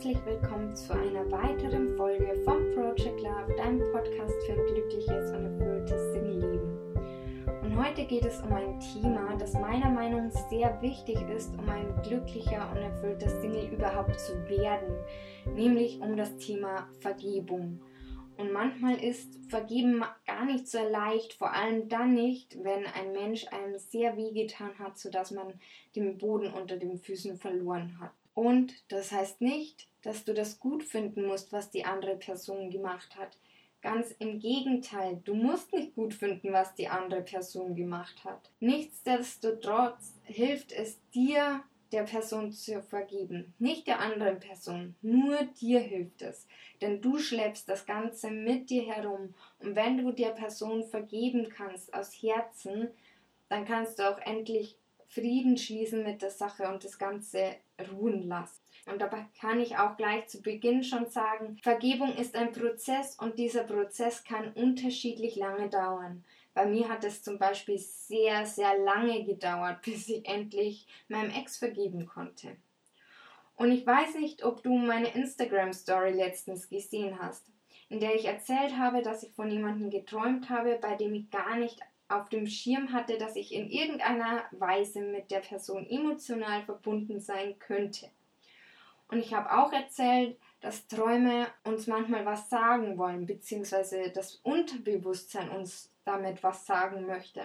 herzlich willkommen zu einer weiteren Folge vom Project Love, deinem Podcast für ein glückliches und erfülltes Single-Leben. Und heute geht es um ein Thema, das meiner Meinung nach sehr wichtig ist, um ein glücklicher und erfüllter Single überhaupt zu werden, nämlich um das Thema Vergebung. Und manchmal ist Vergeben gar nicht so leicht, vor allem dann nicht, wenn ein Mensch einem sehr wehgetan hat, sodass man den Boden unter den Füßen verloren hat. Und das heißt nicht, dass du das gut finden musst, was die andere Person gemacht hat. Ganz im Gegenteil, du musst nicht gut finden, was die andere Person gemacht hat. Nichtsdestotrotz hilft es dir, der Person zu vergeben, nicht der anderen Person, nur dir hilft es, denn du schleppst das Ganze mit dir herum und wenn du der Person vergeben kannst aus Herzen, dann kannst du auch endlich Frieden schließen mit der Sache und das Ganze ruhen lassen. Und dabei kann ich auch gleich zu Beginn schon sagen, Vergebung ist ein Prozess und dieser Prozess kann unterschiedlich lange dauern. Bei mir hat es zum Beispiel sehr, sehr lange gedauert, bis ich endlich meinem Ex vergeben konnte. Und ich weiß nicht, ob du meine Instagram-Story letztens gesehen hast, in der ich erzählt habe, dass ich von jemandem geträumt habe, bei dem ich gar nicht auf dem Schirm hatte, dass ich in irgendeiner Weise mit der Person emotional verbunden sein könnte. Und ich habe auch erzählt, dass Träume uns manchmal was sagen wollen, beziehungsweise das Unterbewusstsein uns damit was sagen möchte.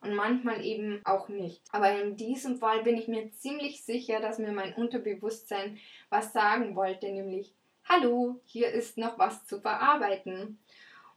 Und manchmal eben auch nicht. Aber in diesem Fall bin ich mir ziemlich sicher, dass mir mein Unterbewusstsein was sagen wollte, nämlich Hallo, hier ist noch was zu verarbeiten.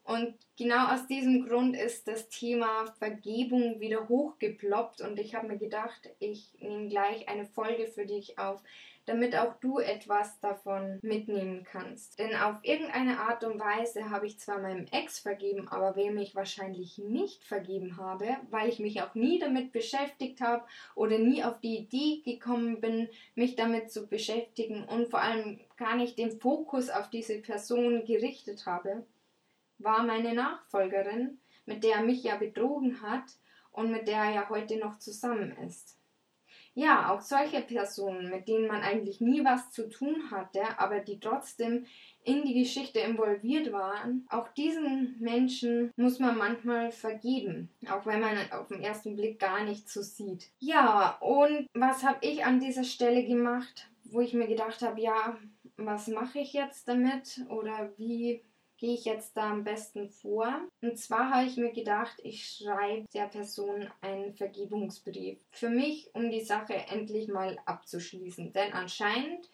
Und genau aus diesem Grund ist das Thema Vergebung wieder hochgeploppt und ich habe mir gedacht, ich nehme gleich eine Folge für dich auf, damit auch du etwas davon mitnehmen kannst. Denn auf irgendeine Art und Weise habe ich zwar meinem Ex vergeben, aber wem ich wahrscheinlich nicht vergeben habe, weil ich mich auch nie damit beschäftigt habe oder nie auf die Idee gekommen bin, mich damit zu beschäftigen und vor allem gar nicht den Fokus auf diese Person gerichtet habe, war meine Nachfolgerin, mit der er mich ja betrogen hat und mit der er ja heute noch zusammen ist. Ja, auch solche Personen, mit denen man eigentlich nie was zu tun hatte, aber die trotzdem in die Geschichte involviert waren, auch diesen Menschen muss man manchmal vergeben, auch wenn man auf den ersten Blick gar nicht so sieht. Ja, und was habe ich an dieser Stelle gemacht, wo ich mir gedacht habe, ja, was mache ich jetzt damit oder wie gehe ich jetzt da am besten vor? Und zwar habe ich mir gedacht, ich schreibe der Person einen Vergebungsbrief. Für mich, um die Sache endlich mal abzuschließen. Denn anscheinend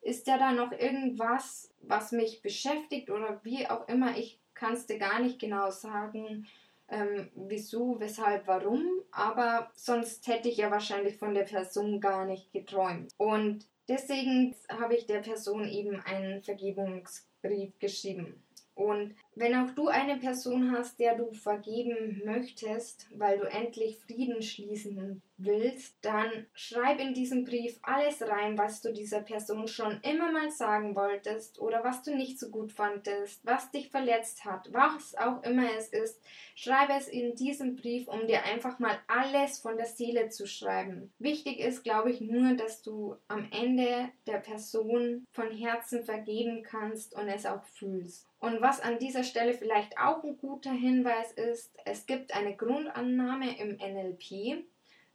ist ja da noch irgendwas, was mich beschäftigt oder wie auch immer. Ich kann es dir gar nicht genau sagen, ähm, wieso, weshalb, warum. Aber sonst hätte ich ja wahrscheinlich von der Person gar nicht geträumt. Und deswegen habe ich der Person eben einen Vergebungsbrief geschrieben. Und wenn auch du eine Person hast, der du vergeben möchtest, weil du endlich Frieden schließen willst, dann schreib in diesem Brief alles rein, was du dieser Person schon immer mal sagen wolltest oder was du nicht so gut fandest, was dich verletzt hat, was auch immer es ist. Schreibe es in diesem Brief, um dir einfach mal alles von der Seele zu schreiben. Wichtig ist, glaube ich, nur, dass du am Ende der Person von Herzen vergeben kannst und es auch fühlst. Und was an dieser Stelle vielleicht auch ein guter Hinweis ist, es gibt eine Grundannahme im NLP,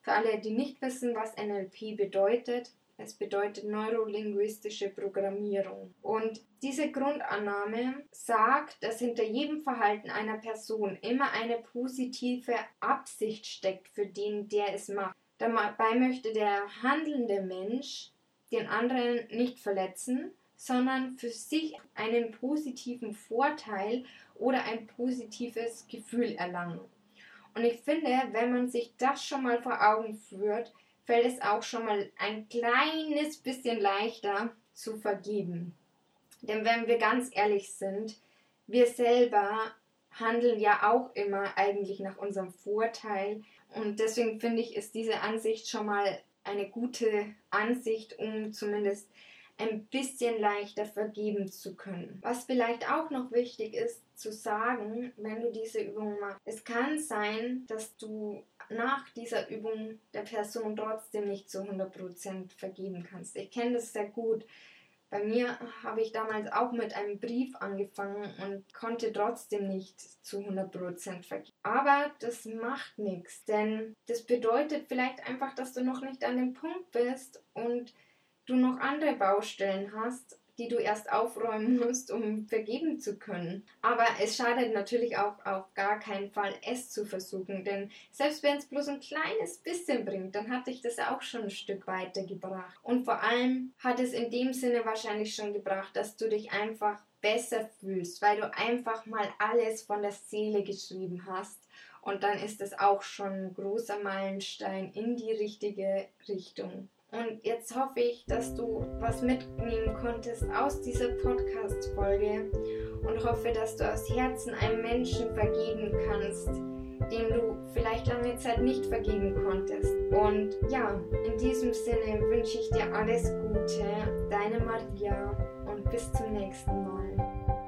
für alle, die nicht wissen, was NLP bedeutet, es bedeutet neurolinguistische Programmierung. Und diese Grundannahme sagt, dass hinter jedem Verhalten einer Person immer eine positive Absicht steckt für den, der es macht. Dabei möchte der handelnde Mensch den anderen nicht verletzen, sondern für sich einen positiven Vorteil oder ein positives Gefühl erlangen. Und ich finde, wenn man sich das schon mal vor Augen führt, fällt es auch schon mal ein kleines bisschen leichter zu vergeben. Denn wenn wir ganz ehrlich sind, wir selber handeln ja auch immer eigentlich nach unserem Vorteil. Und deswegen finde ich, ist diese Ansicht schon mal eine gute Ansicht, um zumindest ein bisschen leichter vergeben zu können. Was vielleicht auch noch wichtig ist zu sagen, wenn du diese Übung machst, es kann sein, dass du nach dieser Übung der Person trotzdem nicht zu 100% vergeben kannst. Ich kenne das sehr gut Bei mir habe ich damals auch mit einem Brief angefangen und konnte trotzdem nicht zu 100% vergeben. Aber das macht nichts, denn das bedeutet vielleicht einfach, dass du noch nicht an dem Punkt bist und du noch andere Baustellen hast die du erst aufräumen musst, um vergeben zu können. Aber es schadet natürlich auch auf gar keinen Fall, es zu versuchen, denn selbst wenn es bloß ein kleines bisschen bringt, dann hat dich das auch schon ein Stück weitergebracht. Und vor allem hat es in dem Sinne wahrscheinlich schon gebracht, dass du dich einfach besser fühlst, weil du einfach mal alles von der Seele geschrieben hast. Und dann ist es auch schon ein großer Meilenstein in die richtige Richtung. Und jetzt hoffe ich, dass du was mitnehmen konntest aus dieser Podcast-Folge und hoffe, dass du aus Herzen einem Menschen vergeben kannst, dem du vielleicht lange Zeit nicht vergeben konntest. Und ja, in diesem Sinne wünsche ich dir alles Gute, deine Maria und bis zum nächsten Mal.